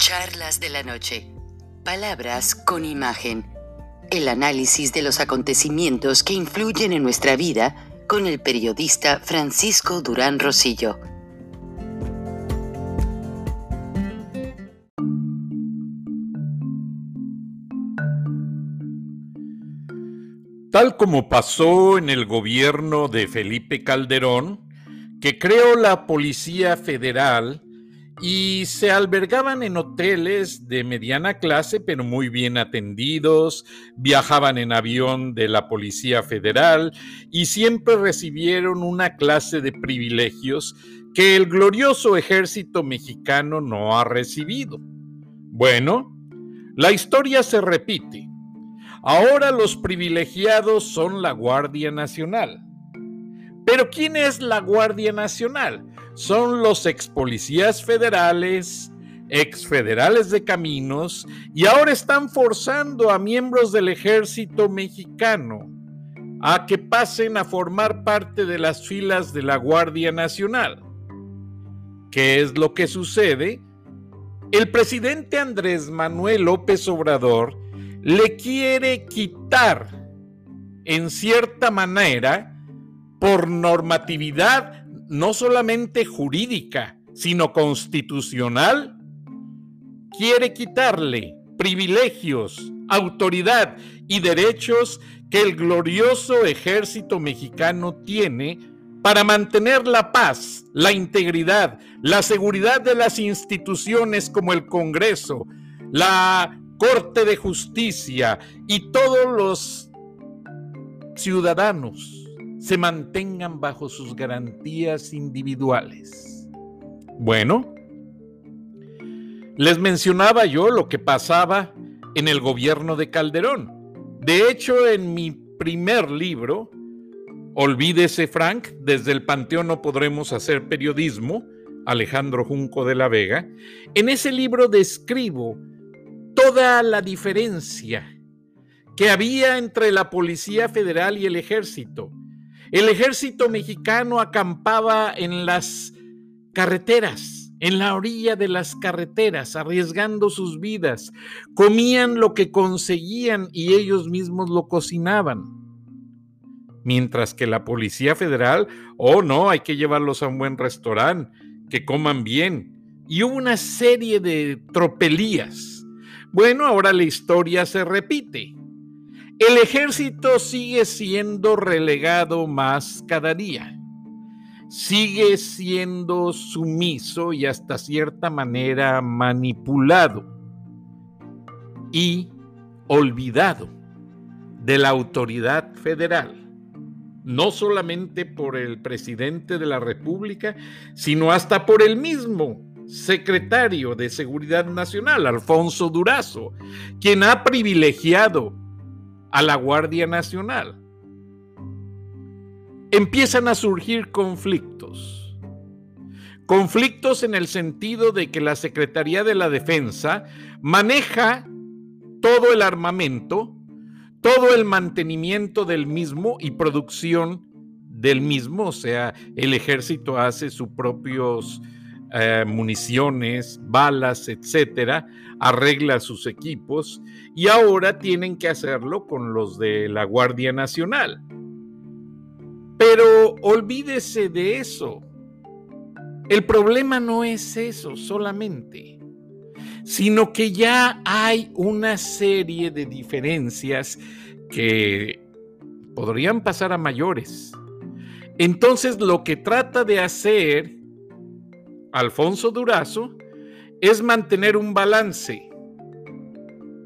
Charlas de la noche. Palabras con imagen. El análisis de los acontecimientos que influyen en nuestra vida con el periodista Francisco Durán Rosillo. Tal como pasó en el gobierno de Felipe Calderón, que creó la Policía Federal y se albergaban en hoteles de mediana clase, pero muy bien atendidos, viajaban en avión de la Policía Federal y siempre recibieron una clase de privilegios que el glorioso ejército mexicano no ha recibido. Bueno, la historia se repite. Ahora los privilegiados son la Guardia Nacional. Pero ¿quién es la Guardia Nacional? Son los ex policías federales, ex federales de caminos, y ahora están forzando a miembros del ejército mexicano a que pasen a formar parte de las filas de la Guardia Nacional. ¿Qué es lo que sucede? El presidente Andrés Manuel López Obrador le quiere quitar, en cierta manera, por normatividad no solamente jurídica, sino constitucional, quiere quitarle privilegios, autoridad y derechos que el glorioso ejército mexicano tiene para mantener la paz, la integridad, la seguridad de las instituciones como el Congreso, la Corte de Justicia y todos los ciudadanos se mantengan bajo sus garantías individuales. Bueno, les mencionaba yo lo que pasaba en el gobierno de Calderón. De hecho, en mi primer libro, Olvídese Frank, desde el Panteón no podremos hacer periodismo, Alejandro Junco de la Vega, en ese libro describo toda la diferencia que había entre la Policía Federal y el Ejército. El ejército mexicano acampaba en las carreteras, en la orilla de las carreteras, arriesgando sus vidas. Comían lo que conseguían y ellos mismos lo cocinaban. Mientras que la Policía Federal, oh no, hay que llevarlos a un buen restaurante, que coman bien. Y hubo una serie de tropelías bueno, ahora la historia se repite. El ejército sigue siendo relegado más cada día. Sigue siendo sumiso y hasta cierta manera manipulado y olvidado de la autoridad federal, no solamente por el presidente de la República, sino hasta por el mismo secretario de Seguridad Nacional, Alfonso Durazo, quien ha privilegiado a la Guardia Nacional. Empiezan a surgir conflictos. Conflictos en el sentido de que la Secretaría de la Defensa maneja todo el armamento, todo el mantenimiento del mismo y producción del mismo, o sea, el ejército hace sus propios eh, municiones, balas, etcétera, arregla sus equipos y ahora tienen que hacerlo con los de la Guardia Nacional. Pero olvídese de eso. El problema no es eso solamente, sino que ya hay una serie de diferencias que podrían pasar a mayores. Entonces lo que trata de hacer Alfonso Durazo es mantener un balance,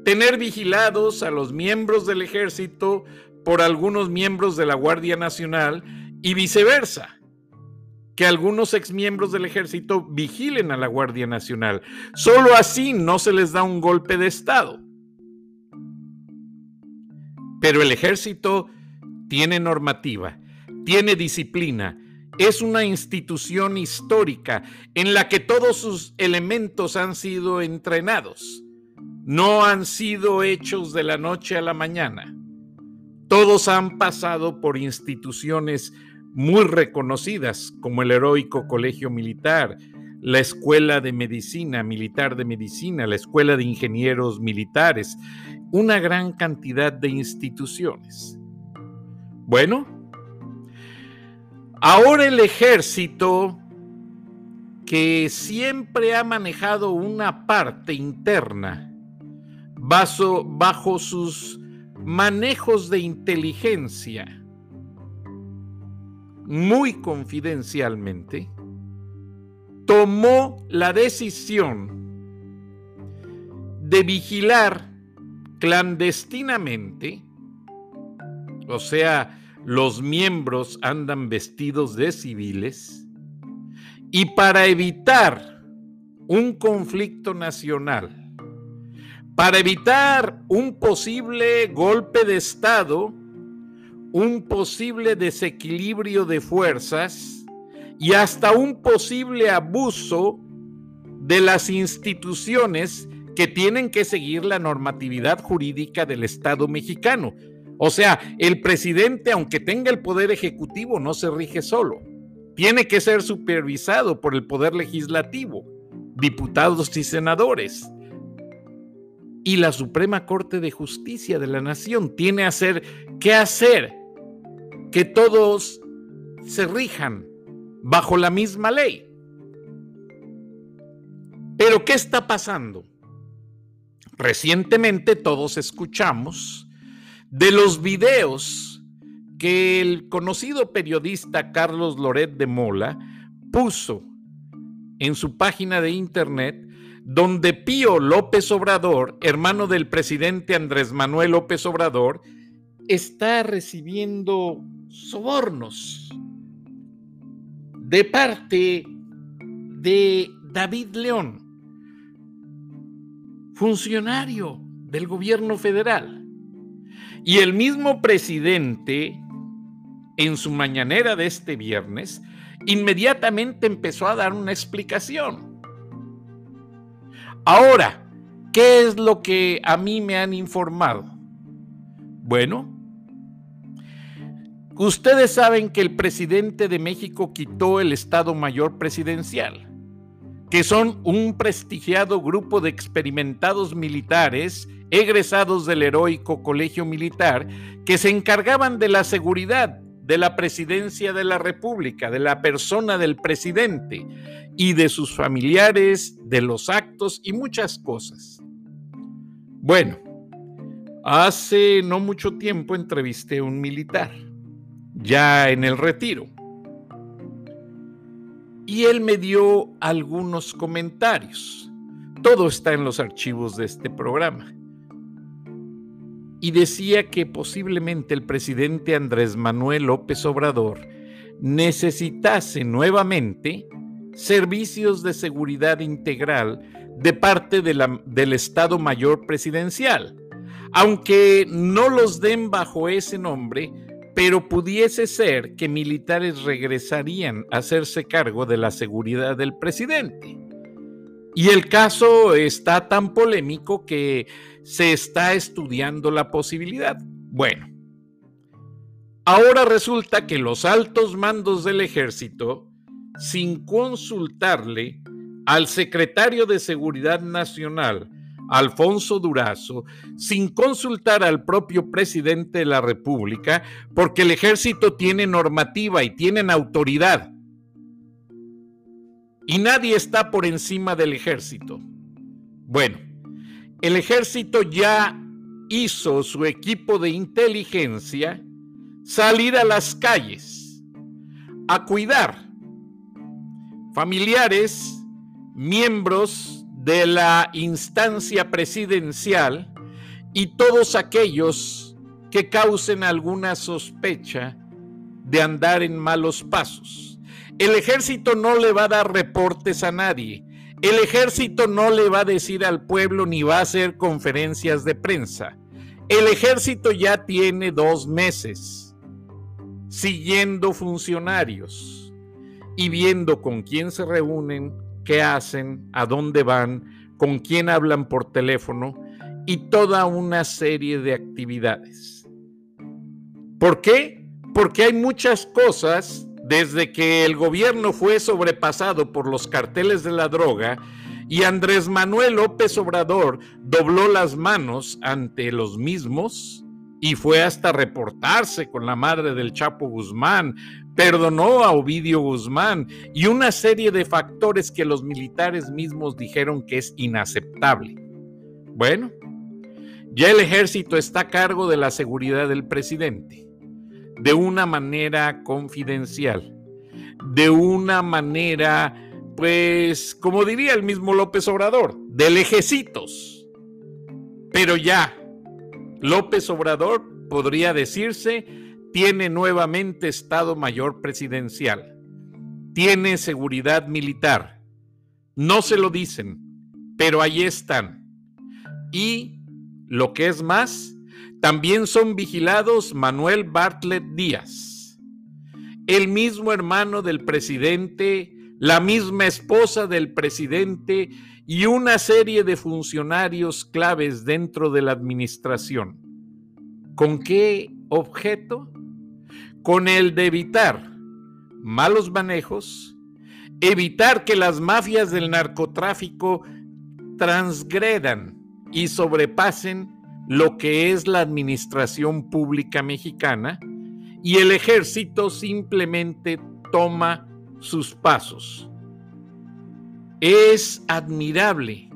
tener vigilados a los miembros del ejército por algunos miembros de la Guardia Nacional y viceversa. que algunos exmiembros del ejército vigilen a la Guardia Nacional. Solo así no se les da un golpe de Estado. Pero el ejército tiene normativa, tiene disciplina, es una institución histórica en la que todos sus elementos han sido entrenados, no han sido hechos de la noche a la mañana. Todos han pasado por instituciones muy reconocidas como el heroico Colegio Militar, la Escuela de Medicina, Militar de Medicina, la Escuela de Ingenieros Militares, una gran cantidad de instituciones. Bueno, ahora el ejército, que siempre ha manejado una parte interna bajo, bajo sus manejos de inteligencia, muy confidencialmente, tomó la decisión de vigilar clandestinamente, o sea, los miembros andan vestidos de civiles, y para evitar un conflicto nacional, para evitar un posible golpe de Estado, un posible desequilibrio de fuerzas y hasta un posible abuso de las instituciones que tienen que seguir la normatividad jurídica del Estado mexicano. O sea, el presidente, aunque tenga el poder ejecutivo, no se rige solo. Tiene que ser supervisado por el poder legislativo, diputados y senadores. Y la Suprema Corte de Justicia de la Nación tiene hacer, que hacer que todos se rijan bajo la misma ley. Pero ¿qué está pasando? Recientemente todos escuchamos de los videos que el conocido periodista Carlos Loret de Mola puso en su página de internet donde Pío López Obrador, hermano del presidente Andrés Manuel López Obrador, está recibiendo sobornos de parte de David León, funcionario del gobierno federal. Y el mismo presidente, en su mañanera de este viernes, inmediatamente empezó a dar una explicación. Ahora, ¿qué es lo que a mí me han informado? Bueno, Ustedes saben que el presidente de México quitó el Estado Mayor Presidencial, que son un prestigiado grupo de experimentados militares egresados del heroico Colegio Militar que se encargaban de la seguridad de la presidencia de la República, de la persona del presidente y de sus familiares, de los actos y muchas cosas. Bueno, hace no mucho tiempo entrevisté a un militar ya en el retiro. Y él me dio algunos comentarios. Todo está en los archivos de este programa. Y decía que posiblemente el presidente Andrés Manuel López Obrador necesitase nuevamente servicios de seguridad integral de parte del Estado Mayor Presidencial. Aunque no los den bajo ese nombre, pero pudiese ser que militares regresarían a hacerse cargo de la seguridad del presidente. Y el caso está tan polémico que se está estudiando la posibilidad. Bueno, ahora resulta que los altos mandos del ejército, sin consultarle al secretario de Seguridad Nacional, Alfonso Durazo, sin consultar al propio presidente de la República, porque el ejército tiene normativa y tienen autoridad. Y nadie está por encima del ejército. Bueno, el ejército ya hizo su equipo de inteligencia salir a las calles a cuidar familiares, miembros de la instancia presidencial y todos aquellos que causen alguna sospecha de andar en malos pasos. El ejército no le va a dar reportes a nadie. El ejército no le va a decir al pueblo ni va a hacer conferencias de prensa. El ejército ya tiene dos meses siguiendo funcionarios y viendo con quién se reúnen, qué hacen, a dónde van, con quién hablan por teléfono y toda una serie de actividades. ¿Por qué? Porque hay muchas cosas desde que el gobierno fue sobrepasado por los carteles de la droga y Andrés Manuel López Obrador dobló las manos ante los mismos y fue hasta reportarse con la madre del Chapo Guzmán, perdonó a Ovidio Guzmán y una serie de factores que los militares mismos dijeron que es inaceptable. Bueno, ya el ejército está a cargo de la seguridad del presidente de una manera confidencial, de una manera, pues, como diría el mismo López Obrador, de lejecitos. Pero ya, López Obrador, podría decirse, tiene nuevamente Estado Mayor Presidencial, tiene seguridad militar. No se lo dicen, pero ahí están. Y, lo que es más, también son vigilados Manuel Bartlett Díaz, el mismo hermano del presidente, la misma esposa del presidente y una serie de funcionarios claves dentro de la administración. ¿Con qué objeto? Con el de evitar malos manejos, evitar que las mafias del narcotráfico transgredan y sobrepasen lo que es la administración pública mexicana y el ejército simplemente toma sus pasos. Es admirable.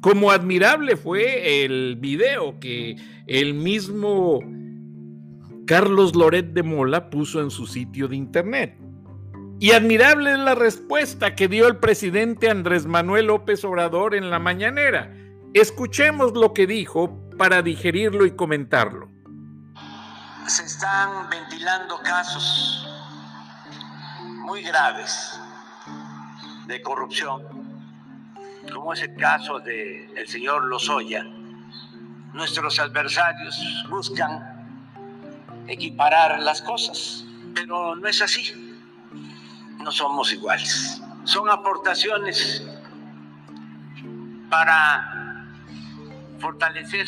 Como admirable fue el video que el mismo Carlos Loret de Mola puso en su sitio de internet. Y admirable es la respuesta que dio el presidente Andrés Manuel López Obrador en la mañanera. Escuchemos lo que dijo para digerirlo y comentarlo. Se están ventilando casos muy graves de corrupción, como es el caso del el señor Lozoya. Nuestros adversarios buscan equiparar las cosas, pero no es así. No somos iguales. Son aportaciones para fortalecer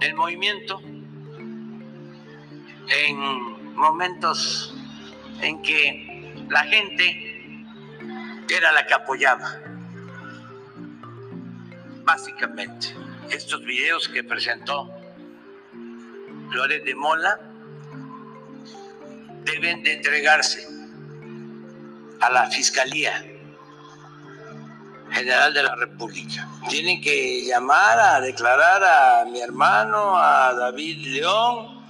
el movimiento en momentos en que la gente era la que apoyaba. Básicamente, estos videos que presentó Flores de Mola deben de entregarse a la Fiscalía General de la República. Tienen que llamar a declarar a mi hermano, a David León,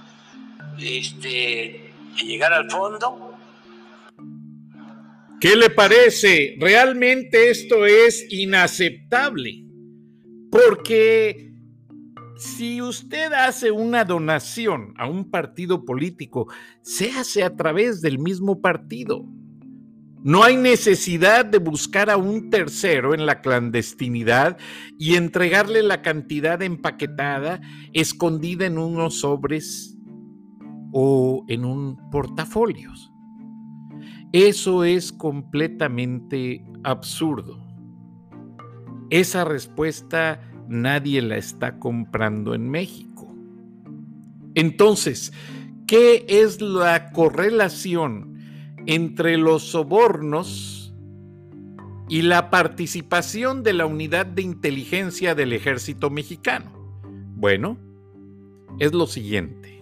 este, y llegar al fondo. ¿Qué le parece? Realmente esto es inaceptable. Porque si usted hace una donación a un partido político, se hace a través del mismo partido. No hay necesidad de buscar a un tercero en la clandestinidad y entregarle la cantidad empaquetada, escondida en unos sobres o en un portafolio. Eso es completamente absurdo. Esa respuesta nadie la está comprando en México. Entonces, ¿qué es la correlación entre los sobornos y la participación de la unidad de inteligencia del ejército mexicano? Bueno, es lo siguiente.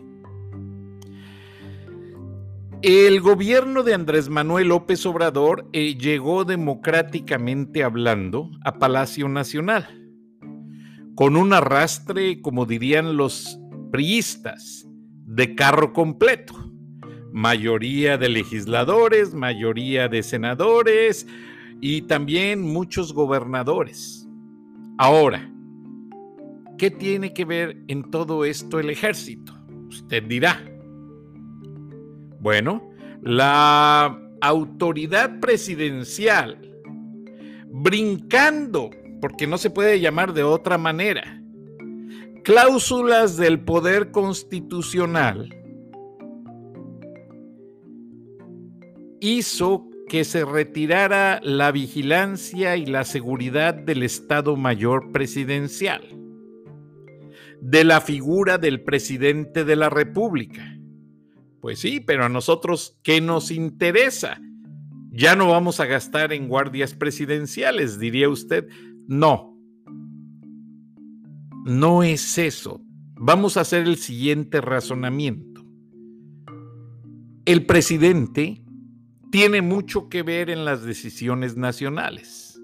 El gobierno de Andrés Manuel López Obrador eh, llegó democráticamente hablando a Palacio Nacional, con un arrastre, como dirían los priistas, de carro completo mayoría de legisladores, mayoría de senadores y también muchos gobernadores. Ahora, ¿qué tiene que ver en todo esto el ejército? Usted dirá. Bueno, la autoridad presidencial brincando, porque no se puede llamar de otra manera, cláusulas del poder constitucional, hizo que se retirara la vigilancia y la seguridad del Estado Mayor Presidencial, de la figura del presidente de la República. Pues sí, pero a nosotros, ¿qué nos interesa? Ya no vamos a gastar en guardias presidenciales, diría usted. No, no es eso. Vamos a hacer el siguiente razonamiento. El presidente tiene mucho que ver en las decisiones nacionales.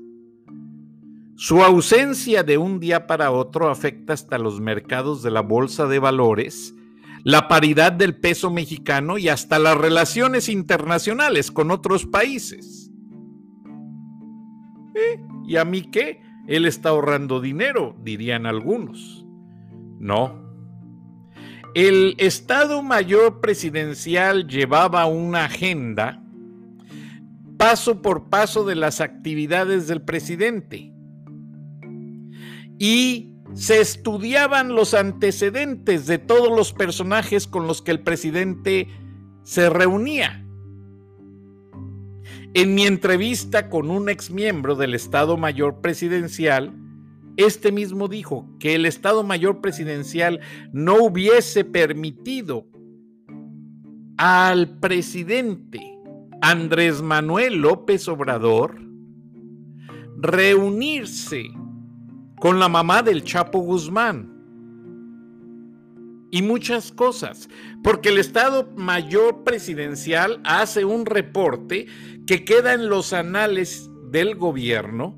Su ausencia de un día para otro afecta hasta los mercados de la bolsa de valores, la paridad del peso mexicano y hasta las relaciones internacionales con otros países. ¿Eh? ¿Y a mí qué? Él está ahorrando dinero, dirían algunos. No. El Estado Mayor Presidencial llevaba una agenda paso por paso de las actividades del presidente. Y se estudiaban los antecedentes de todos los personajes con los que el presidente se reunía. En mi entrevista con un ex miembro del Estado Mayor Presidencial, este mismo dijo que el Estado Mayor Presidencial no hubiese permitido al presidente Andrés Manuel López Obrador reunirse con la mamá del Chapo Guzmán. Y muchas cosas, porque el Estado Mayor Presidencial hace un reporte que queda en los anales del gobierno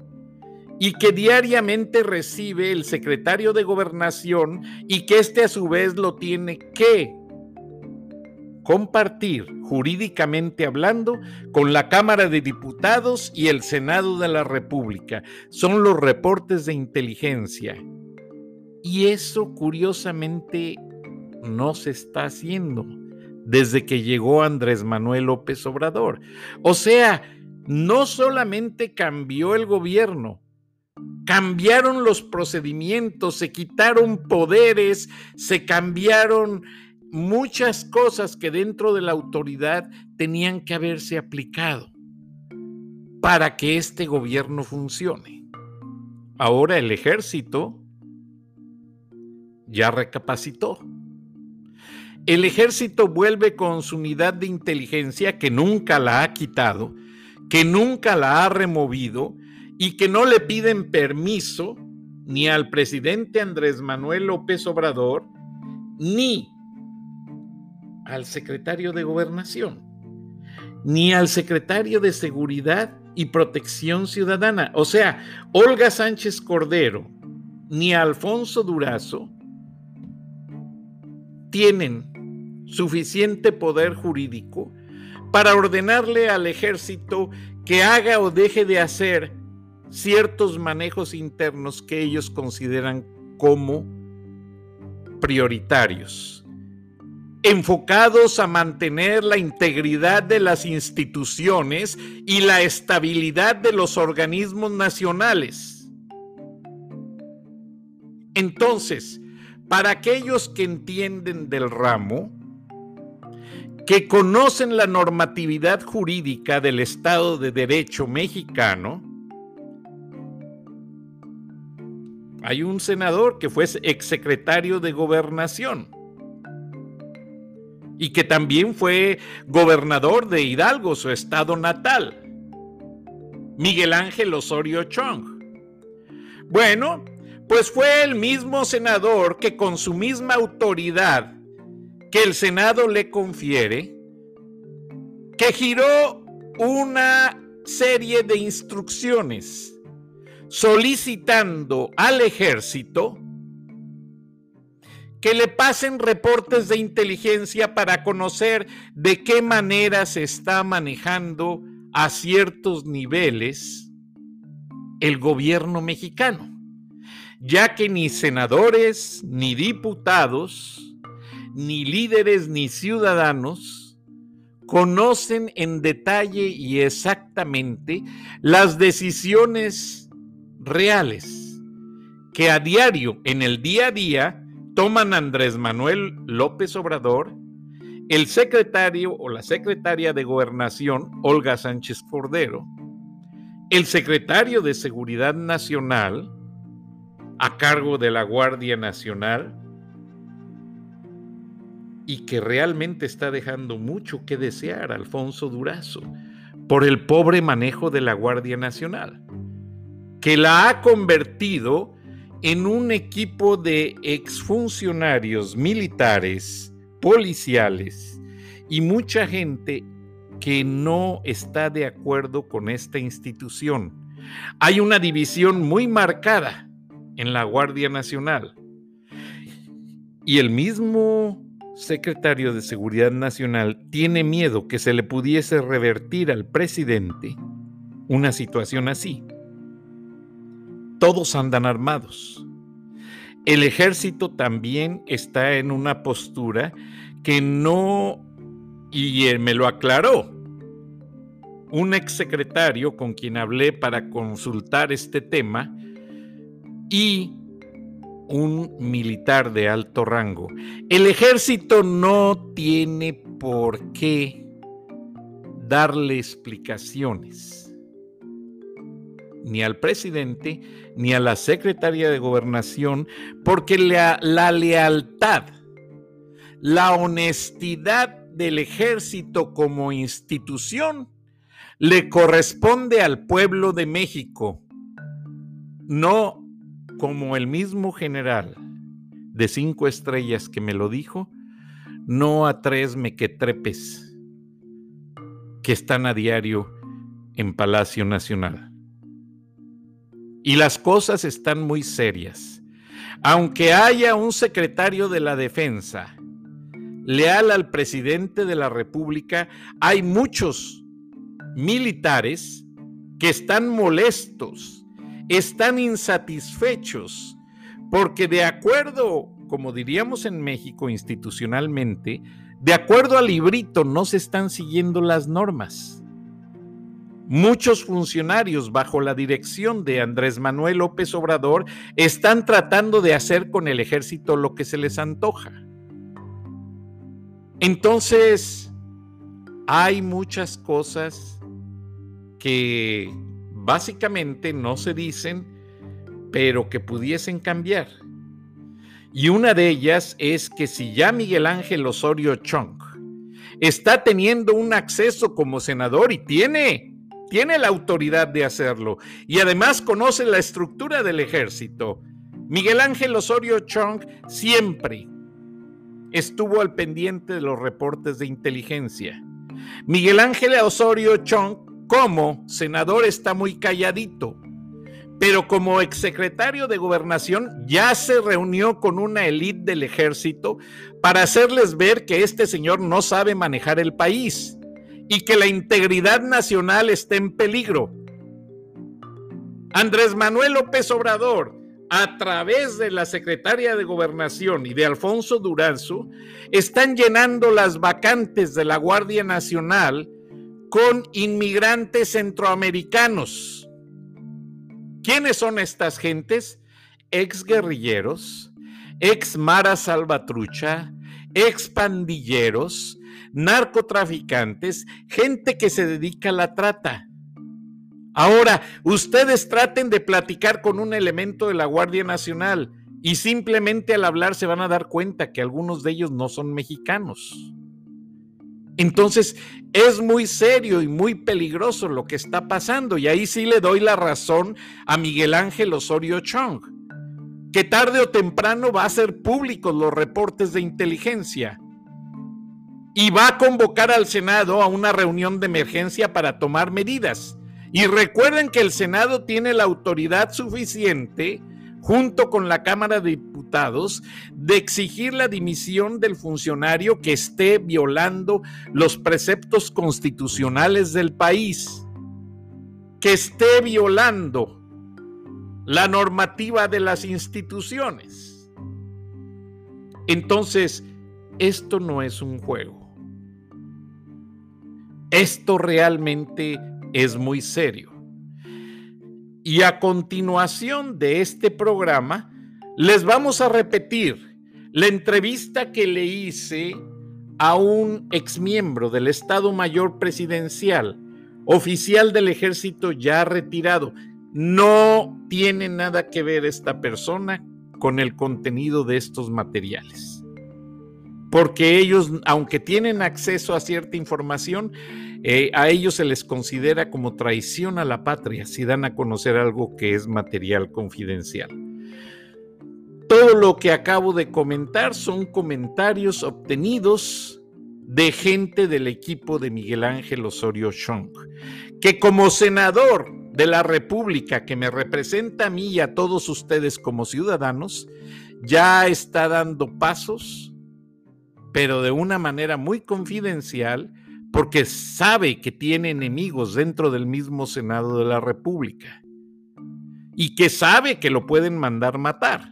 y que diariamente recibe el secretario de gobernación y que éste a su vez lo tiene que compartir jurídicamente hablando con la Cámara de Diputados y el Senado de la República. Son los reportes de inteligencia. Y eso curiosamente no se está haciendo desde que llegó Andrés Manuel López Obrador. O sea, no solamente cambió el gobierno, cambiaron los procedimientos, se quitaron poderes, se cambiaron muchas cosas que dentro de la autoridad tenían que haberse aplicado para que este gobierno funcione. Ahora el ejército ya recapacitó. El ejército vuelve con su unidad de inteligencia que nunca la ha quitado, que nunca la ha removido y que no le piden permiso ni al presidente Andrés Manuel López Obrador, ni al secretario de gobernación, ni al secretario de seguridad y protección ciudadana. O sea, Olga Sánchez Cordero, ni Alfonso Durazo tienen suficiente poder jurídico para ordenarle al ejército que haga o deje de hacer ciertos manejos internos que ellos consideran como prioritarios enfocados a mantener la integridad de las instituciones y la estabilidad de los organismos nacionales. Entonces, para aquellos que entienden del ramo, que conocen la normatividad jurídica del Estado de Derecho mexicano, hay un senador que fue exsecretario de gobernación y que también fue gobernador de Hidalgo, su estado natal, Miguel Ángel Osorio Chong. Bueno, pues fue el mismo senador que con su misma autoridad que el Senado le confiere, que giró una serie de instrucciones solicitando al ejército que le pasen reportes de inteligencia para conocer de qué manera se está manejando a ciertos niveles el gobierno mexicano, ya que ni senadores, ni diputados, ni líderes, ni ciudadanos conocen en detalle y exactamente las decisiones reales que a diario, en el día a día, toman Andrés Manuel López Obrador, el secretario o la secretaria de gobernación, Olga Sánchez Cordero, el secretario de Seguridad Nacional, a cargo de la Guardia Nacional, y que realmente está dejando mucho que desear Alfonso Durazo por el pobre manejo de la Guardia Nacional, que la ha convertido en un equipo de exfuncionarios militares, policiales y mucha gente que no está de acuerdo con esta institución. Hay una división muy marcada en la Guardia Nacional. Y el mismo secretario de Seguridad Nacional tiene miedo que se le pudiese revertir al presidente una situación así. Todos andan armados. El ejército también está en una postura que no, y me lo aclaró, un exsecretario con quien hablé para consultar este tema y un militar de alto rango. El ejército no tiene por qué darle explicaciones ni al presidente ni a la secretaria de gobernación porque la, lealtad, la honestidad del ejército como institución le corresponde al pueblo de México, no como el mismo general de cinco estrellas que me lo dijo, no a tres mequetrepes que están a diario en Palacio Nacional. Y las cosas están muy serias. Aunque haya un secretario de la defensa leal al presidente de la República, hay muchos militares que están molestos están insatisfechos porque de acuerdo, como diríamos en México institucionalmente, de acuerdo al librito no se están siguiendo las normas. Muchos funcionarios bajo la dirección de Andrés Manuel López Obrador están tratando de hacer con el ejército lo que se les antoja. Entonces, hay muchas cosas que básicamente no se dicen, pero que pudiesen cambiar. Y una de ellas es que si ya Miguel Ángel Osorio Chong está teniendo un acceso como senador y tiene, tiene la autoridad de hacerlo, y además conoce la estructura del ejército, Miguel Ángel Osorio Chong siempre estuvo al pendiente de los reportes de inteligencia. Miguel Ángel Osorio Chong como senador está muy calladito, pero como exsecretario de gobernación ya se reunió con una élite del ejército para hacerles ver que este señor no sabe manejar el país y que la integridad nacional está en peligro. Andrés Manuel López Obrador, a través de la secretaria de gobernación y de Alfonso Duranzo, están llenando las vacantes de la Guardia Nacional con inmigrantes centroamericanos. ¿Quiénes son estas gentes? Ex guerrilleros, ex Mara Salvatrucha, ex pandilleros, narcotraficantes, gente que se dedica a la trata. Ahora, ustedes traten de platicar con un elemento de la Guardia Nacional y simplemente al hablar se van a dar cuenta que algunos de ellos no son mexicanos. Entonces, es muy serio y muy peligroso lo que está pasando. Y ahí sí le doy la razón a Miguel Ángel Osorio Chong, que tarde o temprano va a ser públicos los reportes de inteligencia y va a convocar al Senado a una reunión de emergencia para tomar medidas. Y recuerden que el Senado tiene la autoridad suficiente junto con la Cámara de Diputados, de exigir la dimisión del funcionario que esté violando los preceptos constitucionales del país, que esté violando la normativa de las instituciones. Entonces, esto no es un juego. Esto realmente es muy serio. Y a continuación de este programa, les vamos a repetir la entrevista que le hice a un exmiembro del Estado Mayor Presidencial, oficial del ejército ya retirado. No tiene nada que ver esta persona con el contenido de estos materiales. Porque ellos, aunque tienen acceso a cierta información, eh, a ellos se les considera como traición a la patria si dan a conocer algo que es material confidencial. Todo lo que acabo de comentar son comentarios obtenidos de gente del equipo de Miguel Ángel Osorio Chong, que como senador de la República que me representa a mí y a todos ustedes como ciudadanos, ya está dando pasos, pero de una manera muy confidencial, porque sabe que tiene enemigos dentro del mismo Senado de la República y que sabe que lo pueden mandar matar.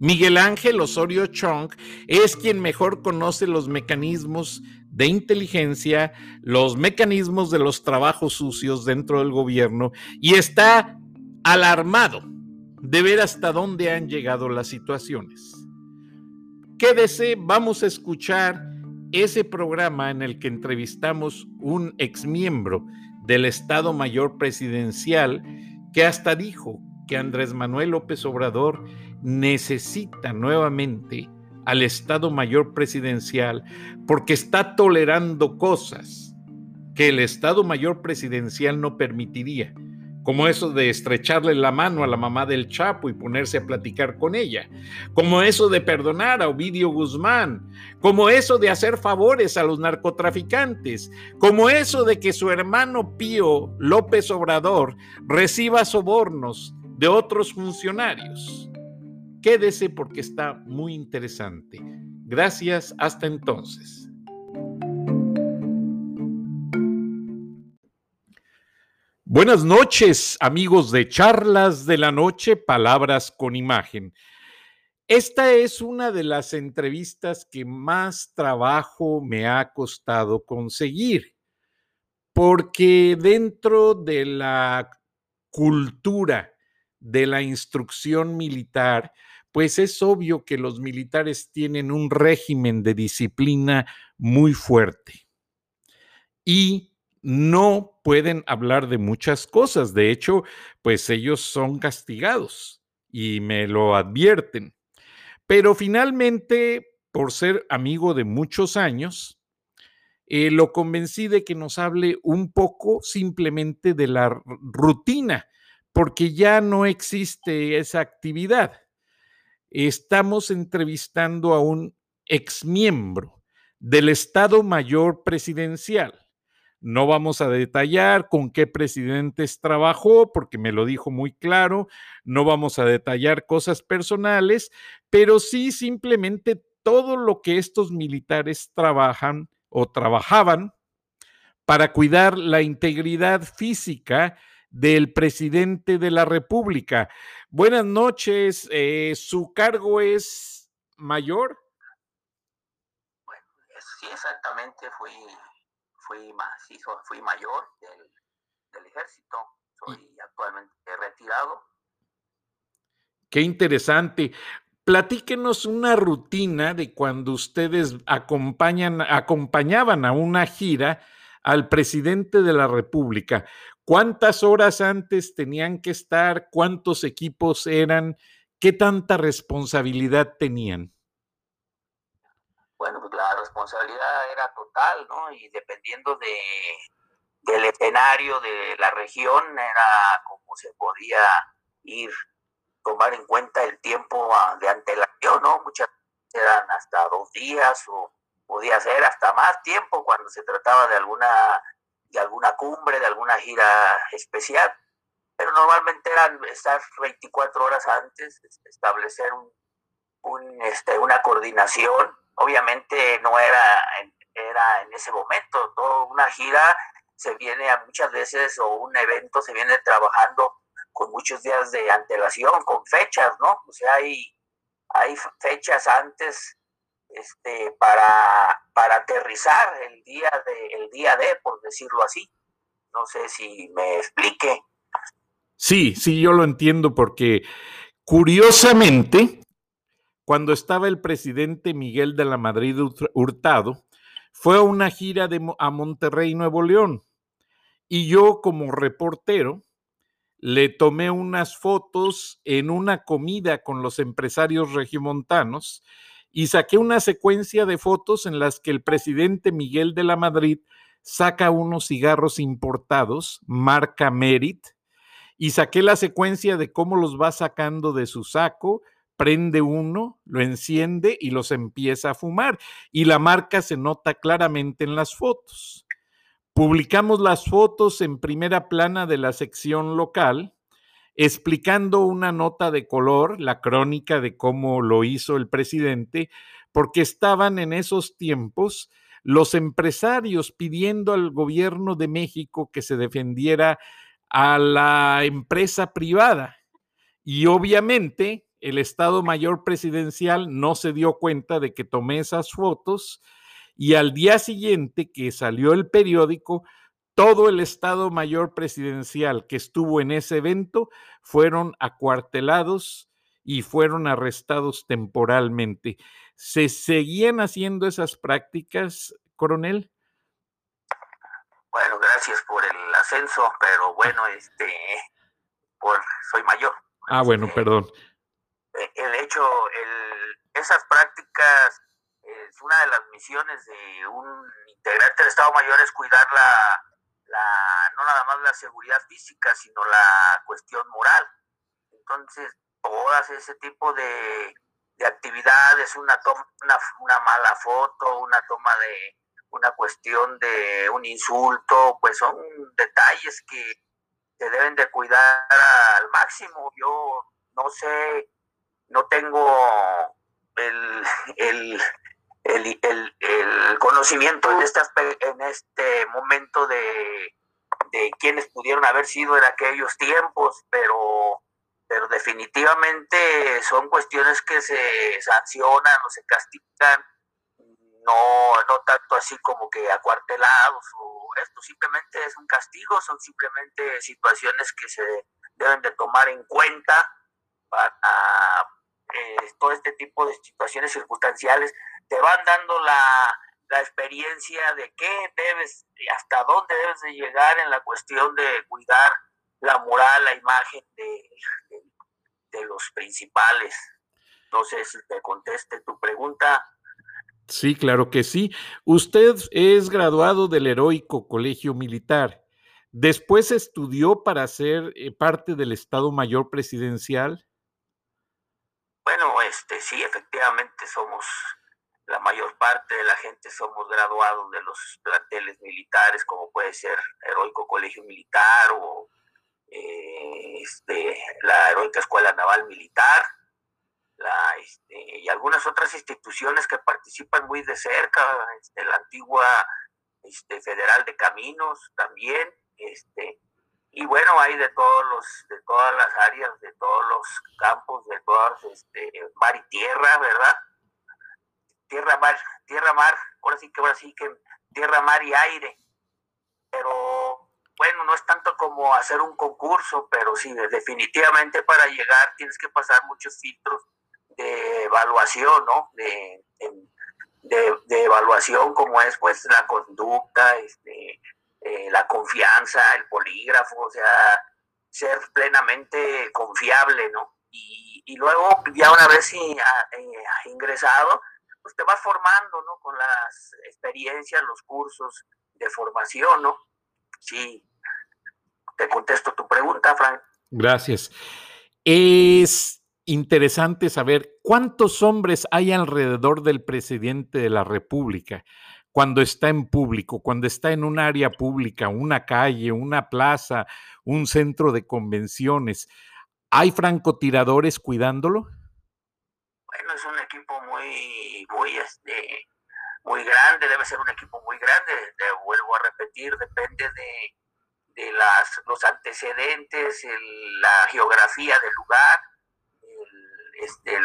Miguel Ángel Osorio Chong es quien mejor conoce los mecanismos de inteligencia, los mecanismos de los trabajos sucios dentro del gobierno y está alarmado de ver hasta dónde han llegado las situaciones. Quédese, vamos a escuchar ese programa en el que entrevistamos un exmiembro del Estado Mayor Presidencial que hasta dijo que Andrés Manuel López Obrador necesita nuevamente al Estado Mayor Presidencial porque está tolerando cosas que el Estado Mayor Presidencial no permitiría, como eso de estrecharle la mano a la mamá del Chapo y ponerse a platicar con ella, como eso de perdonar a Ovidio Guzmán, como eso de hacer favores a los narcotraficantes, como eso de que su hermano Pío López Obrador reciba sobornos de otros funcionarios. Quédese porque está muy interesante. Gracias, hasta entonces. Buenas noches, amigos de Charlas de la Noche, Palabras con Imagen. Esta es una de las entrevistas que más trabajo me ha costado conseguir, porque dentro de la cultura de la instrucción militar, pues es obvio que los militares tienen un régimen de disciplina muy fuerte y no pueden hablar de muchas cosas. De hecho, pues ellos son castigados y me lo advierten. Pero finalmente, por ser amigo de muchos años, eh, lo convencí de que nos hable un poco simplemente de la rutina, porque ya no existe esa actividad estamos entrevistando a un exmiembro del Estado Mayor Presidencial. No vamos a detallar con qué presidentes trabajó, porque me lo dijo muy claro. No vamos a detallar cosas personales, pero sí simplemente todo lo que estos militares trabajan o trabajaban para cuidar la integridad física del presidente de la República. Buenas noches, eh, ¿su cargo es mayor? Sí, exactamente, fui, fui, fui mayor del, ejército, soy actualmente retirado. Qué interesante. Platíquenos una rutina de cuando ustedes acompañan, acompañaban a una gira al presidente de la República. ¿Cuántas horas antes tenían que estar? ¿Cuántos equipos eran? ¿Qué tanta responsabilidad tenían? Bueno, pues la responsabilidad total, ¿no? Y dependiendo de, del escenario de la región, era como se podía ir, tomar en cuenta el tiempo ah, de antelación, ¿no? Muchas eran hasta dos días o podía ser hasta más tiempo cuando se trataba de alguna de alguna cumbre, de alguna gira especial, pero normalmente eran estar 24 horas antes, establecer un, este, una coordinación, obviamente no era en, era en ese momento, toda una gira se viene a muchas veces o un evento se viene trabajando con muchos días de antelación, con fechas, ¿no? O sea, hay, hay fechas antes este, para, para aterrizar el día, de, el día de, por decirlo así. No sé si me explique. Sí, sí, yo lo entiendo porque curiosamente, cuando estaba el presidente Miguel de la Madrid Hurtado, fue a una gira a Monterrey, Nuevo León. Y yo como reportero le tomé unas fotos en una comida con los empresarios regiomontanos y saqué una secuencia de fotos en las que el presidente Miguel de la Madrid saca unos cigarros importados, marca Merit, y saqué la secuencia de cómo los va sacando de su saco, prende uno, lo enciende y los empieza a fumar. Y la marca se nota claramente en las fotos. Publicamos las fotos en primera plana de la sección local, explicando una nota de color, la crónica de cómo lo hizo el presidente, porque estaban en esos tiempos los empresarios pidiendo al gobierno de México que se defendiera a la empresa privada. Y obviamente el Estado Mayor Presidencial no se dio cuenta de que tomé esas fotos y al día siguiente que salió el periódico, todo el Estado Mayor Presidencial que estuvo en ese evento fueron acuartelados y fueron arrestados temporalmente. ¿Se seguían haciendo esas prácticas, coronel? Bueno, gracias por el ascenso, pero bueno, este, por, soy mayor. Ah, bueno, este, perdón. Eh, el hecho, el, esas prácticas es una de las misiones de un integrante del Estado Mayor es cuidar la, la, no nada más la seguridad física, sino la cuestión moral. Entonces, todas ese tipo de, de actividades, una, toma, una, una mala foto, una toma de una cuestión de un insulto, pues son detalles que se deben de cuidar al máximo. Yo no sé, no tengo el, el, el, el, conocimiento en este, en este momento de, de quienes pudieron haber sido en aquellos tiempos, pero, pero definitivamente son cuestiones que se sancionan o se castigan, no, no tanto así como que acuartelados o esto simplemente es un castigo, son simplemente situaciones que se deben de tomar en cuenta para eh, todo este tipo de situaciones circunstanciales te van dando la, experiencia de qué debes, hasta dónde debes de llegar en la cuestión de cuidar la moral, la imagen de, de, los principales. Si te conteste tu pregunta. Sí, claro que sí. Usted es graduado del Heroico Colegio Militar. Después estudió para ser eh, parte del Estado Mayor Presidencial. Bueno, este sí, efectivamente somos la mayor parte de la gente somos graduados de los planteles militares, como puede ser Heroico Colegio Militar o eh, este, la Heroica Escuela Naval Militar, la, este, y algunas otras instituciones que participan muy de cerca, este, la antigua este, Federal de Caminos también, este, y bueno, hay de todos los, de todas las áreas, de todos los campos, de todas, este, mar y tierra, ¿verdad? tierra, mar, tierra, mar, ahora sí que ahora sí que tierra, mar y aire. Pero bueno, no es tanto como hacer un concurso, pero sí, definitivamente para llegar tienes que pasar muchos filtros de evaluación, ¿no? De, de, evaluación como es pues la conducta, este, eh, la confianza, el polígrafo, o sea, ser plenamente confiable, ¿no? Y, luego ya una vez eh, ingresado, pues te vas formando, ¿no? Con las experiencias, los cursos de formación, ¿no? Sí, te contesto tu pregunta, Frank. Gracias. Es interesante saber cuántos hombres hay alrededor del presidente de la República cuando está en público, cuando está en un área pública, una calle, una plaza, un centro de convenciones. ¿Hay francotiradores cuidándolo? Bueno, es un equipo muy, muy, este, muy grande, debe ser un equipo muy grande, te vuelvo a repetir, depende de, de las, los antecedentes, la geografía del lugar, este,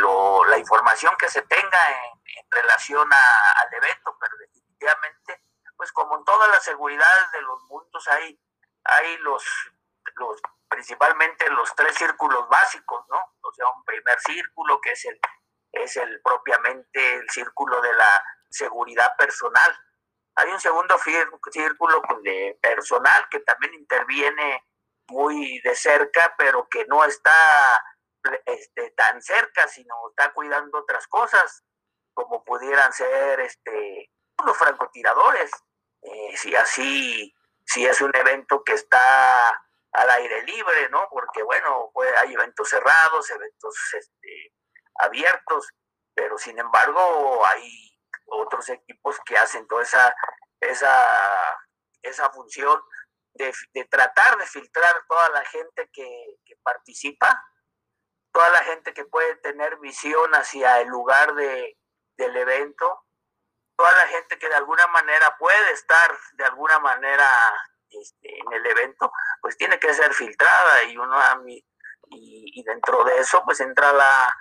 la información que se tenga en, relación al evento, pero definitivamente, pues como en todas las seguridades de los mundos hay, hay los, los principalmente los tres círculos básicos, ¿no? O sea, un primer círculo que es el, es el propiamente el círculo de la seguridad personal. Hay un segundo círculo pues, de personal que también interviene muy de cerca, pero que no está este, tan cerca, sino está cuidando otras cosas, como pudieran ser este, los francotiradores. Eh, si así, si es un evento que está al aire libre, ¿no? Porque bueno, hay eventos cerrados, eventos este, abiertos, pero sin embargo hay otros equipos que hacen toda esa, esa, esa función de, tratar de filtrar toda la gente que, participa, toda la gente que puede tener visión hacia el lugar de, del evento, toda la gente que de alguna manera puede estar de alguna manera este, en el evento, pues tiene que ser filtrada y uno y, y dentro de eso pues entra la,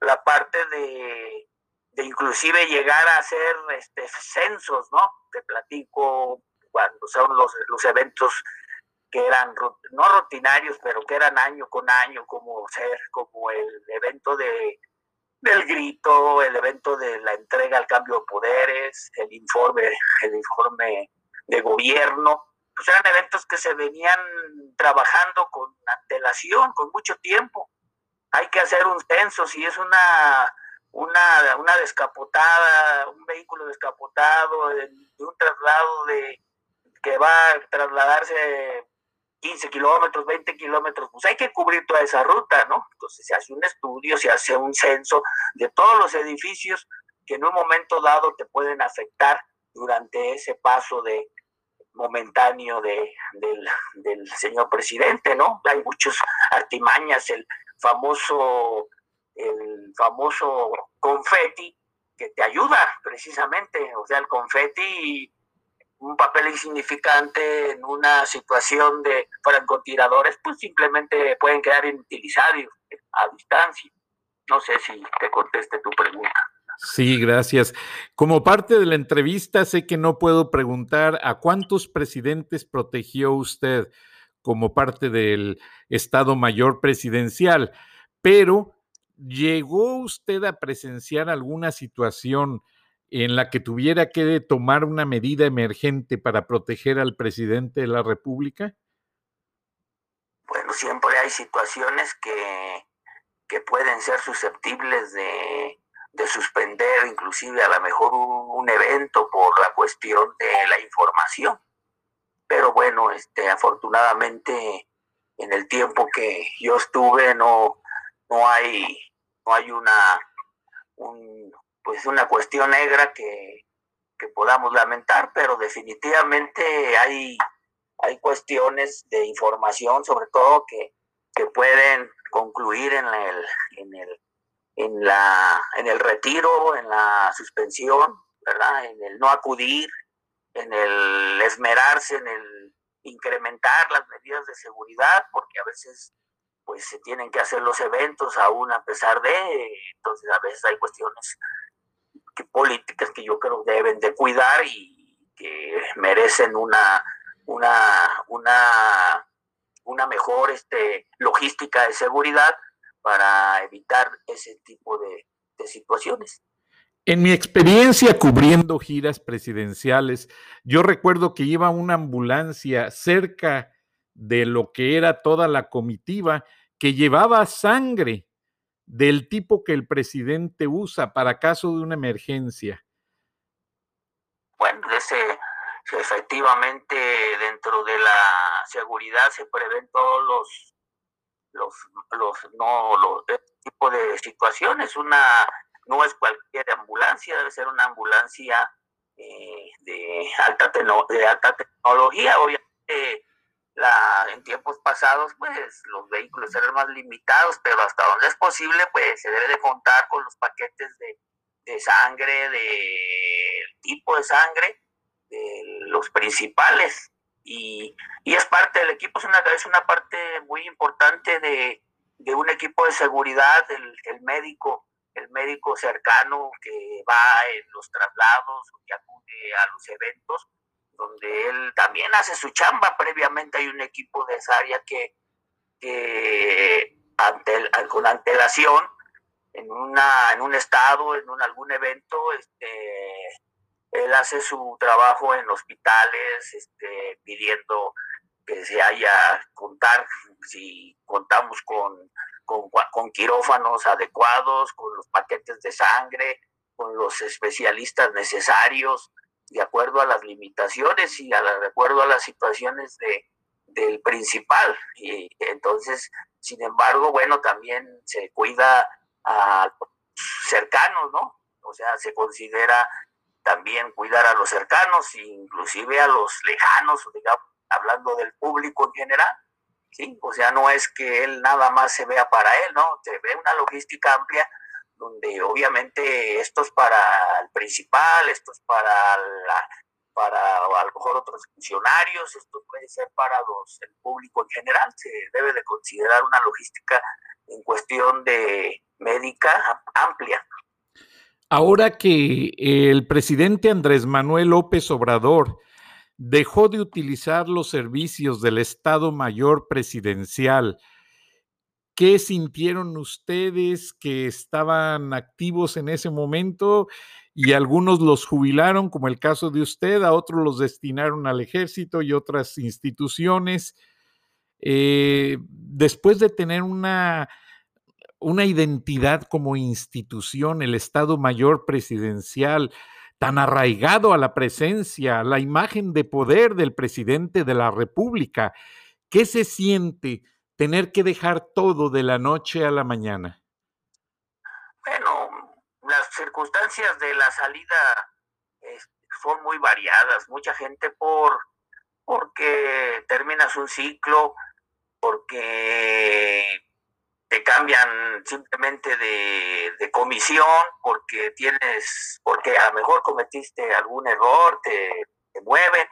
la parte de, de inclusive llegar a hacer este, censos, ¿no? Te platico cuando son los, los eventos que eran no rutinarios, pero que eran año con año, como ser, como el evento de del grito, el evento de la entrega al cambio de poderes, el informe, el informe de gobierno, pues eran eventos que se venían trabajando con antelación, con mucho tiempo. Hay que hacer un censo, si es una una, una descapotada, un vehículo descapotado, de, un traslado de que va a trasladarse 15 kilómetros, 20 kilómetros, pues hay que cubrir toda esa ruta, ¿no? Entonces se hace un estudio, se hace un censo de todos los edificios que en un momento dado te pueden afectar durante ese paso de momentáneo de, del, del señor presidente, ¿no? Hay muchos artimañas, el famoso el famoso confeti que te ayuda precisamente, o sea, el confeti un papel insignificante en una situación de francotiradores, pues simplemente pueden quedar inutilizados a distancia. No sé si te conteste tu pregunta. Sí, gracias. Como parte de la entrevista, sé que no puedo preguntar a cuántos presidentes protegió usted como parte del Estado Mayor Presidencial, pero ¿llegó usted a presenciar alguna situación en la que tuviera que tomar una medida emergente para proteger al presidente de la República? Bueno, siempre hay situaciones que, que pueden ser susceptibles de, de, suspender inclusive a lo mejor un, evento por la cuestión de la información. Pero bueno, este, afortunadamente en el tiempo que yo estuve no, no hay no hay una pues una cuestión negra que, podamos lamentar, pero definitivamente hay, hay cuestiones de información, sobre todo que, que pueden concluir en el, en el, en la, en el retiro, en la suspensión, ¿verdad? En el no acudir, en el esmerarse, en el incrementar las medidas de seguridad, porque a veces pues se tienen que hacer los eventos aún a pesar de, entonces a veces hay cuestiones políticas que yo creo deben de cuidar y que merecen una, una, una, una mejor este, logística de seguridad para evitar ese tipo de, de situaciones. En mi experiencia cubriendo giras presidenciales, yo recuerdo que iba una ambulancia cerca de lo que era toda la comitiva que llevaba sangre del tipo que el presidente usa para caso de una emergencia. Bueno, ese, efectivamente dentro de la seguridad se prevén todos los los, los no los tipo de situaciones una no es cualquier ambulancia debe ser una ambulancia eh, de alta de alta tecnología obviamente la, en tiempos pasados, pues los vehículos eran más limitados, pero hasta donde es posible, pues se debe de contar con los paquetes de, de sangre, de tipo de sangre, de los principales. Y, y, es parte del equipo, es una, es una parte muy importante de, de un equipo de seguridad, el, el médico, el médico cercano que va en los traslados, que acude a los eventos, donde él también hace su chamba. Previamente hay un equipo de esa área que, que ante, con antelación, en, una, en un estado, en un, algún evento, este, él hace su trabajo en hospitales, este, pidiendo que se haya contar, si contamos con, con, con quirófanos adecuados, con los paquetes de sangre, con los especialistas necesarios, de acuerdo a las limitaciones y a de acuerdo a las situaciones de, del principal. Y entonces, sin embargo, bueno, también se cuida a cercanos, ¿no? O sea, se considera también cuidar a los cercanos, inclusive a los lejanos, digamos, hablando del público en general. ¿sí? O sea, no es que él nada más se vea para él, ¿no? Se ve una logística amplia donde obviamente esto es para el principal, esto es para la, para a lo mejor otros funcionarios, esto puede ser para los, el público en general, se debe de considerar una logística en cuestión de médica amplia. Ahora que el presidente Andrés Manuel López Obrador dejó de utilizar los servicios del Estado Mayor Presidencial, ¿Qué sintieron ustedes que estaban activos en ese momento y algunos los jubilaron, como el caso de usted, a otros los destinaron al ejército y otras instituciones? Eh, después de tener una, una identidad como institución, el Estado Mayor Presidencial, tan arraigado a la presencia, a la imagen de poder del presidente de la República, ¿qué se siente? Tener que dejar todo de la noche a la mañana? Bueno, las circunstancias de la salida son muy variadas. Mucha gente por porque terminas un ciclo, porque te cambian simplemente de, de, comisión, porque tienes, porque a lo mejor cometiste algún error, te, te mueven,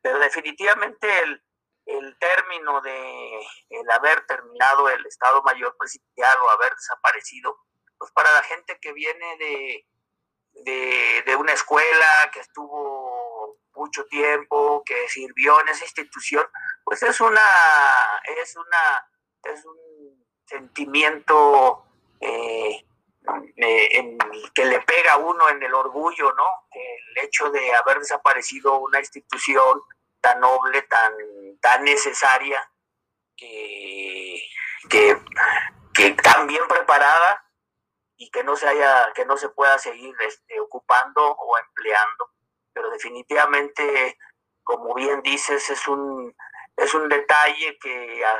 pero definitivamente el, el término de el haber terminado el Estado Mayor Presidencial o haber desaparecido, pues para la gente que viene de, de, una escuela, que estuvo mucho tiempo, que sirvió en esa institución, pues es una, es una, es un sentimiento eh, eh, que le pega a uno en el orgullo, ¿no? El hecho de haber desaparecido una institución tan noble, tan, tan necesaria, que, que, tan bien preparada y que no se haya, que no se pueda seguir este, ocupando o empleando. Pero definitivamente, como bien dices, es un, es un detalle que a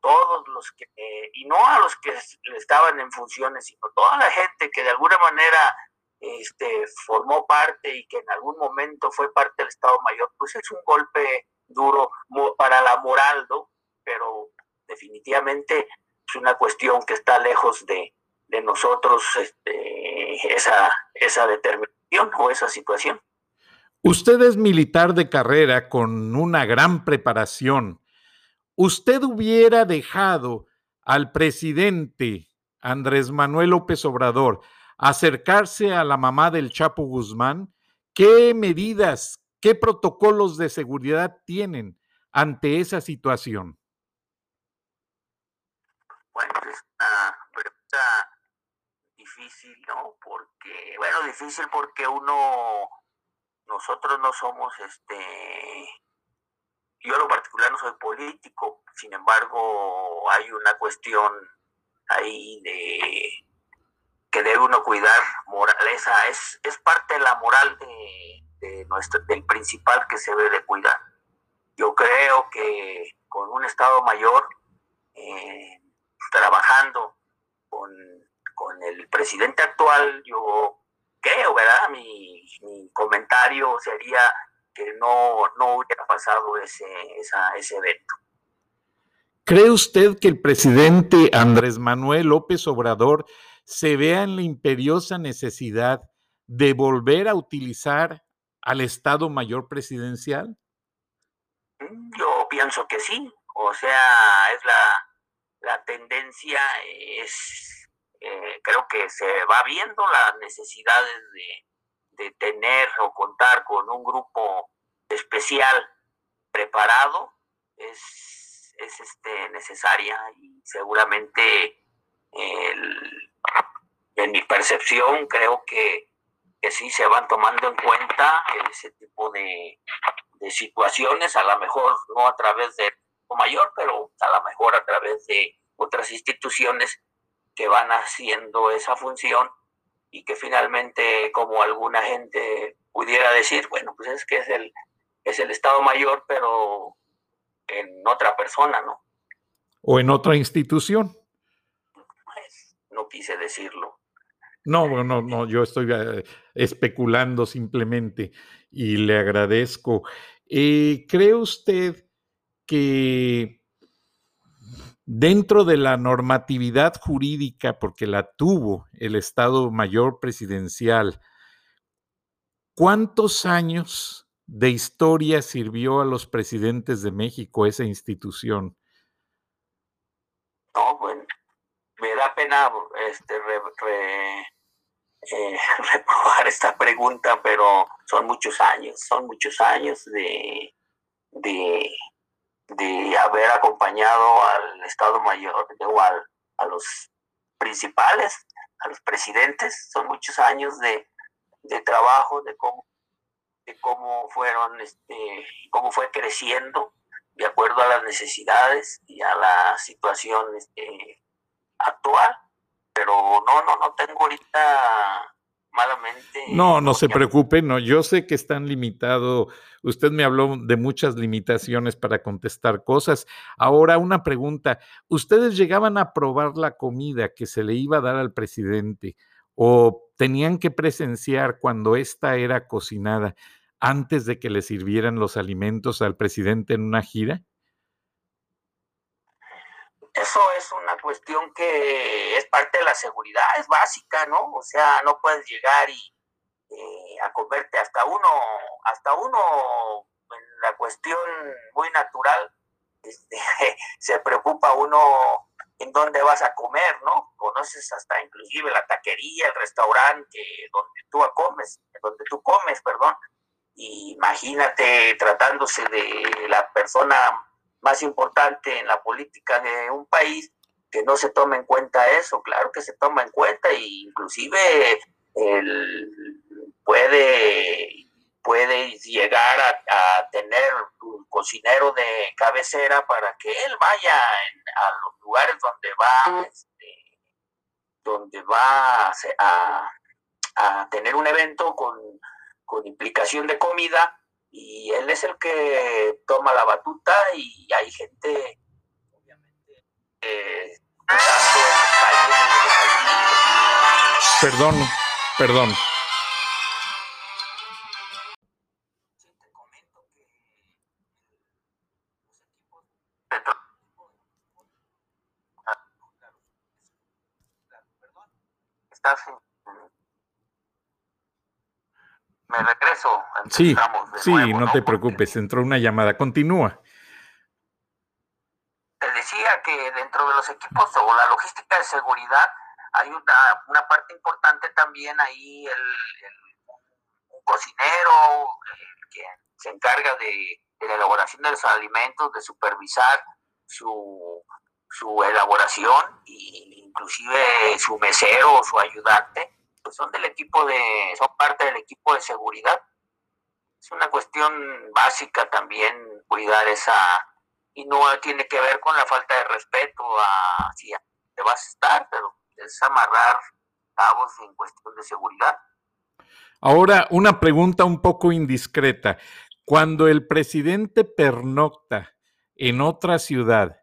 todos los que, y no a los que estaban en funciones, sino toda la gente que de alguna manera este, formó parte y que en algún momento fue parte del Estado Mayor, pues es un golpe duro para la moral, ¿no? Pero definitivamente es una cuestión que está lejos de, nosotros este, esa, esa determinación o esa situación. Usted es militar de carrera con una gran preparación. ¿Usted hubiera dejado al presidente Andrés Manuel López Obrador acercarse a la mamá del Chapo Guzmán? ¿Qué medidas, qué protocolos de seguridad tienen ante esa situación? Bueno, es una pregunta difícil, ¿no? Porque, bueno, difícil porque uno, nosotros no somos, este, yo en lo particular no soy político, sin embargo, hay una cuestión ahí de que debe uno cuidar, moraleza, es, es parte de la moral de, del principal que se debe de cuidar. Yo creo que con un Estado mayor, eh, trabajando con, el presidente actual, yo creo, ¿verdad? Mi, comentario sería que no, no hubiera pasado ese, ese evento. ¿Cree usted que el presidente Andrés Manuel López Obrador se vea en la imperiosa necesidad de volver a utilizar al Estado Mayor Presidencial? Yo pienso que sí, o sea, es la, la tendencia es, eh, creo que se va viendo las necesidades de, de tener o contar con un grupo especial preparado es, es este, necesaria y seguramente en mi percepción creo que, que, sí se van tomando en cuenta ese tipo de, de situaciones, a lo mejor no a través de mayor, pero a lo mejor a través de otras instituciones que van haciendo esa función y que finalmente, como alguna gente pudiera decir, bueno, pues es que es el, es el Estado Mayor, pero en otra persona, ¿no? O en otra institución. Pues, no quise decirlo. No, no, no, yo estoy eh, especulando simplemente y le agradezco. Eh, ¿Cree usted que dentro de la normatividad jurídica, porque la tuvo el Estado Mayor Presidencial, ¿cuántos años de historia sirvió a los presidentes de México esa institución? No, bueno, pena este, eh, reprobar esta pregunta, pero son muchos años, son muchos años de, de de haber acompañado al Estado Mayor o a los principales, a los presidentes. Son muchos años de, trabajo, de cómo, de cómo fueron, este, cómo fue creciendo de acuerdo a las necesidades y a la situación este, actual. Pero no, no, no tengo ahorita malamente. No, no se preocupe, no, yo sé que están limitado. Usted me habló de muchas limitaciones para contestar cosas. Ahora una pregunta, ¿ustedes llegaban a probar la comida que se le iba a dar al presidente o tenían que presenciar cuando ésta era cocinada antes de que le sirvieran los alimentos al presidente en una gira? Eso es una cuestión que es parte de la seguridad, es básica, ¿no? O sea, no puedes llegar y eh, a comerte hasta uno, hasta uno en la cuestión muy natural, este, se preocupa uno en dónde vas a comer, ¿no? Conoces hasta inclusive la taquería, el restaurante donde tú comes, donde tú comes, perdón. imagínate tratándose de la persona más importante en la política de un país, que no se tome en cuenta eso, claro que se toma en cuenta e inclusive puede, puede llegar a, tener un cocinero de cabecera para que él vaya a los lugares donde va, este, donde va a, a, tener un evento con, con implicación de comida y él es el que toma la batuta y hay gente, obviamente, eh, Perdón, perdón. Estás me regreso. Sí, sí, no, te preocupes, entró una llamada. Continúa. Te decía que dentro de los equipos o la logística de seguridad hay una, una parte importante también ahí, el, un cocinero que se encarga de, la elaboración de los alimentos, de supervisar su, su elaboración e inclusive su mesero o su ayudante pues son del equipo de, son parte del equipo de seguridad. Es una cuestión básica también cuidar esa, y no tiene que ver con la falta de respeto a si te vas a estar, pero es amarrar cabos en cuestión de seguridad. Ahora, una pregunta un poco indiscreta. Cuando el presidente pernocta en otra ciudad,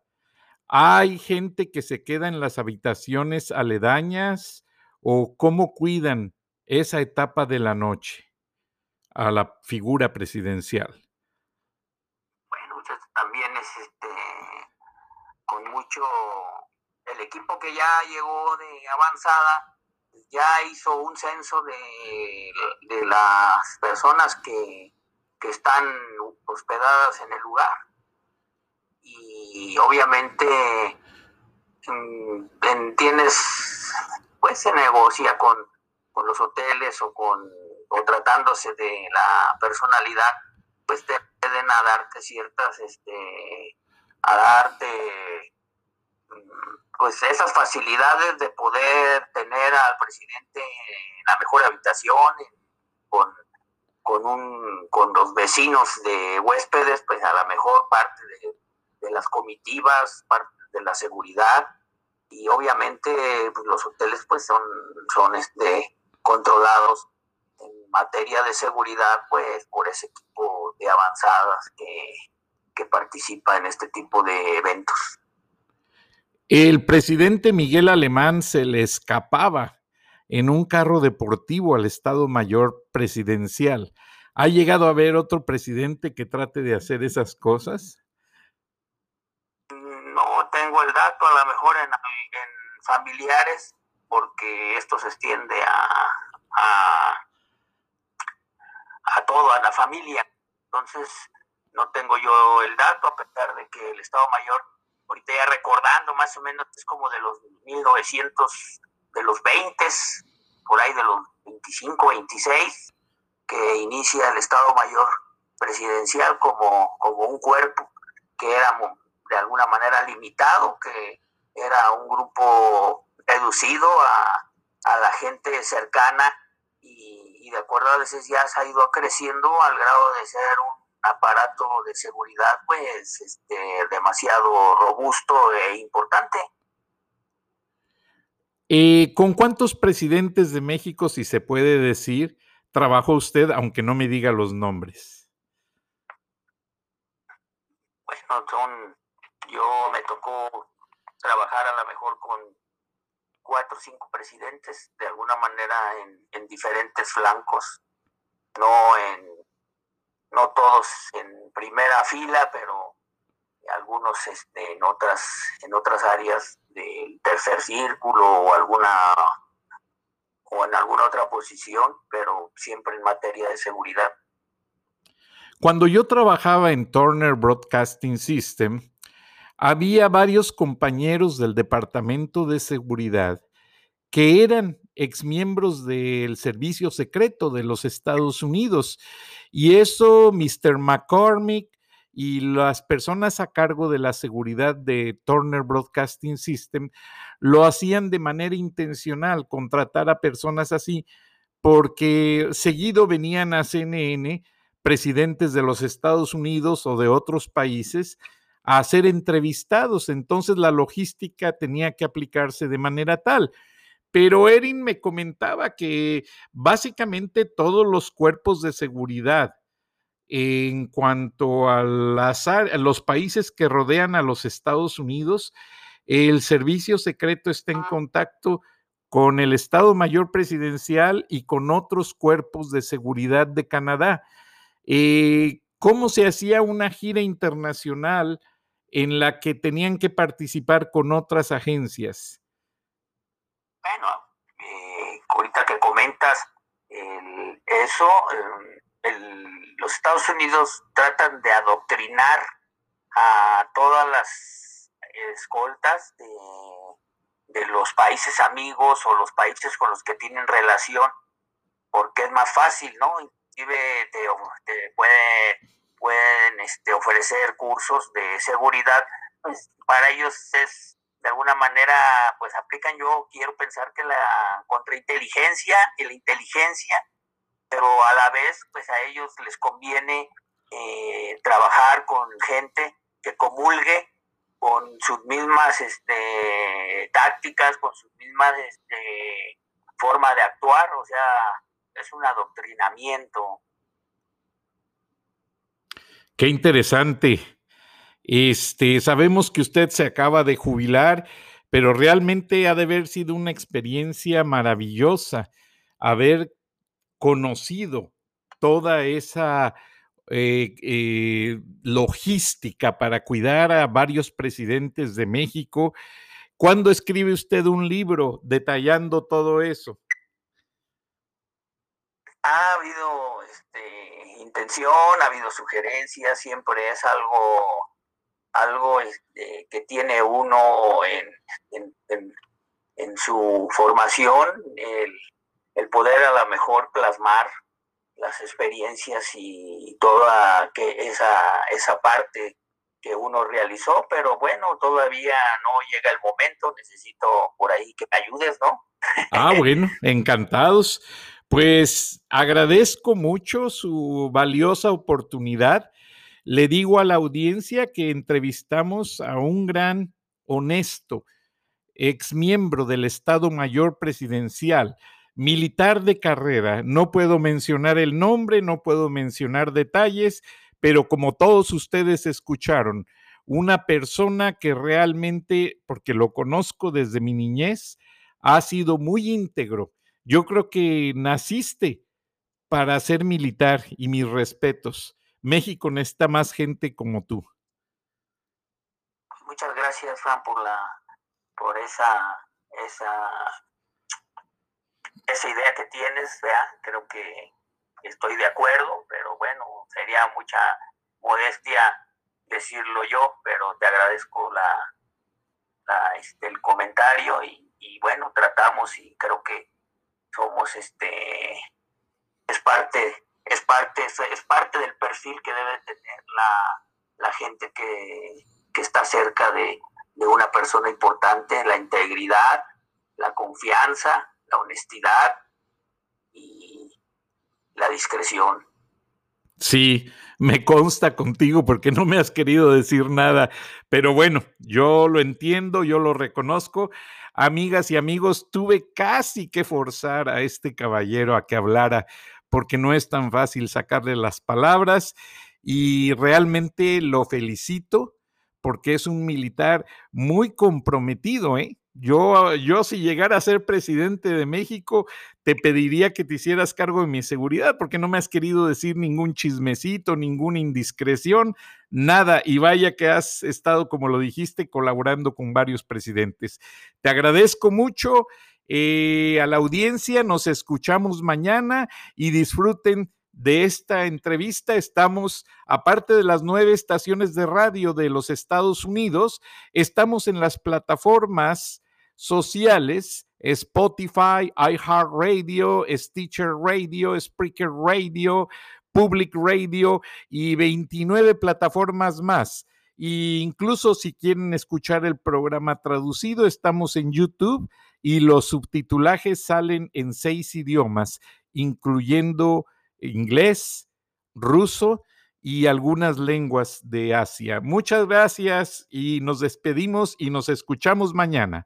¿hay gente que se queda en las habitaciones aledañas? O cómo cuidan esa etapa de la noche a la figura presidencial? Bueno, también es este, con mucho, el equipo que ya llegó de avanzada, ya hizo un censo de, de las personas que, que están hospedadas en el lugar. Y obviamente mm, tienes, pues se negocia con, con los hoteles o con o tratándose de la personalidad, pues te pueden a darte ciertas, este, a darte pues esas facilidades de poder tener al presidente en la mejor habitación, con, con, un, con los vecinos de huéspedes, pues a la mejor parte de, las comitivas, parte de la seguridad, y obviamente pues, los hoteles pues son, son este, controlados en materia de seguridad pues por ese equipo de avanzadas que, que participa en este tipo de eventos. El presidente Miguel Alemán se le escapaba en un carro deportivo al Estado Mayor Presidencial. ¿Ha llegado a haber otro presidente que trate de hacer esas cosas? Tengo el dato, a lo mejor en, familiares, porque esto se extiende a, a, a todo, a la familia. Entonces, no tengo yo el dato, a pesar de que el Estado Mayor ahorita ya recordando más o menos, es como de los 1900, de los 20, por ahí de los 25, 26, que inicia el Estado Mayor Presidencial como, como un cuerpo que era de alguna manera limitado, que era un grupo reducido a, la gente cercana y, y de acuerdo a veces ya se ha ido creciendo al grado de ser un aparato de seguridad pues este, demasiado robusto e importante. Eh, ¿Con cuántos presidentes de México, si se puede decir, trabajó usted, aunque no me diga los nombres? Bueno, son, yo me tocó trabajar a lo mejor con cuatro o cinco presidentes, de alguna manera en, en diferentes flancos, no en no todos en primera fila, pero algunos este, en otras en otras áreas del tercer círculo o alguna o en alguna otra posición, pero siempre en materia de seguridad. Cuando yo trabajaba en Turner Broadcasting System, había varios compañeros del Departamento de Seguridad que eran exmiembros del Servicio Secreto de los Estados Unidos. Y eso, Mr. McCormick y las personas a cargo de la seguridad de Turner Broadcasting System lo hacían de manera intencional, contratar a personas así, porque seguido venían a CNN presidentes de los Estados Unidos o de otros países a ser entrevistados. Entonces la logística tenía que aplicarse de manera tal. Pero Erin me comentaba que básicamente todos los cuerpos de seguridad en cuanto a, los países que rodean a los Estados Unidos, el servicio secreto está en contacto con el Estado Mayor Presidencial y con otros cuerpos de seguridad de Canadá. Eh, ¿Cómo se hacía una gira internacional en la que tenían que participar con otras agencias? Bueno, eh, ahorita que comentas eso, em, los Estados Unidos tratan de adoctrinar a todas las escoltas de, los países amigos o los países con los que tienen relación, porque es más fácil, ¿no? Inclusive te, puede, pueden este, ofrecer cursos de seguridad, pues para ellos es de alguna manera pues aplican. Yo quiero pensar que la contrainteligencia y la inteligencia pero a la vez pues a ellos les conviene eh, trabajar con gente que comulgue con sus mismas este, tácticas con sus mismas este, forma de actuar o sea es un adoctrinamiento qué interesante este, sabemos que usted se acaba de jubilar, pero realmente ha de haber sido una experiencia maravillosa haber conocido toda esa eh, eh, logística para cuidar a varios presidentes de México. ¿Cuándo escribe usted un libro detallando todo eso? Ha habido este, intención, ha habido sugerencias, siempre es algo algo este, que tiene uno en, su formación, el, el, poder a lo mejor plasmar las experiencias y toda que esa, esa parte que uno realizó, pero bueno, todavía no llega el momento, necesito por ahí que me ayudes, ¿no? Ah, bueno, encantados. Pues agradezco mucho su valiosa oportunidad. Le digo a la audiencia que entrevistamos a un gran honesto ex miembro del Estado Mayor Presidencial, militar de carrera. No puedo mencionar el nombre, no puedo mencionar detalles, pero como todos ustedes escucharon, una persona que realmente, porque lo conozco desde mi niñez, ha sido muy íntegro. Yo creo que naciste para ser militar y mis respetos. México necesita más gente como tú. Muchas gracias, Fran, por la por esa esa esa idea que tienes, creo que estoy de acuerdo, pero bueno, sería mucha modestia decirlo yo, pero te agradezco la, este, el comentario y, bueno, tratamos y creo que somos este es parte es parte es, parte del perfil que debe tener la, gente que, está cerca de, de una persona importante, la integridad, la confianza, la honestidad y la discreción. Sí, me consta contigo porque no me has querido decir nada, pero bueno, yo lo entiendo, yo lo reconozco. Amigas y amigos, tuve casi que forzar a este caballero a que hablara porque no es tan fácil sacarle las palabras y realmente lo felicito porque es un militar muy comprometido, ¿eh? Yo, yo si llegara a ser presidente de México, te pediría que te hicieras cargo de mi seguridad, porque no me has querido decir ningún chismecito, ninguna indiscreción, nada. Y vaya que has estado, como lo dijiste, colaborando con varios presidentes. Te agradezco mucho eh, a la audiencia, nos escuchamos mañana y disfruten de esta entrevista. Estamos, aparte de las nueve estaciones de radio de los Estados Unidos, estamos en las plataformas sociales, Spotify, iHeartRadio, Stitcher Radio, Spreaker Radio, Public Radio y 29 plataformas más. E incluso si quieren escuchar el programa traducido, estamos en YouTube y los subtitulajes salen en seis idiomas, incluyendo inglés, ruso y algunas lenguas de Asia. Muchas gracias y nos despedimos y nos escuchamos mañana.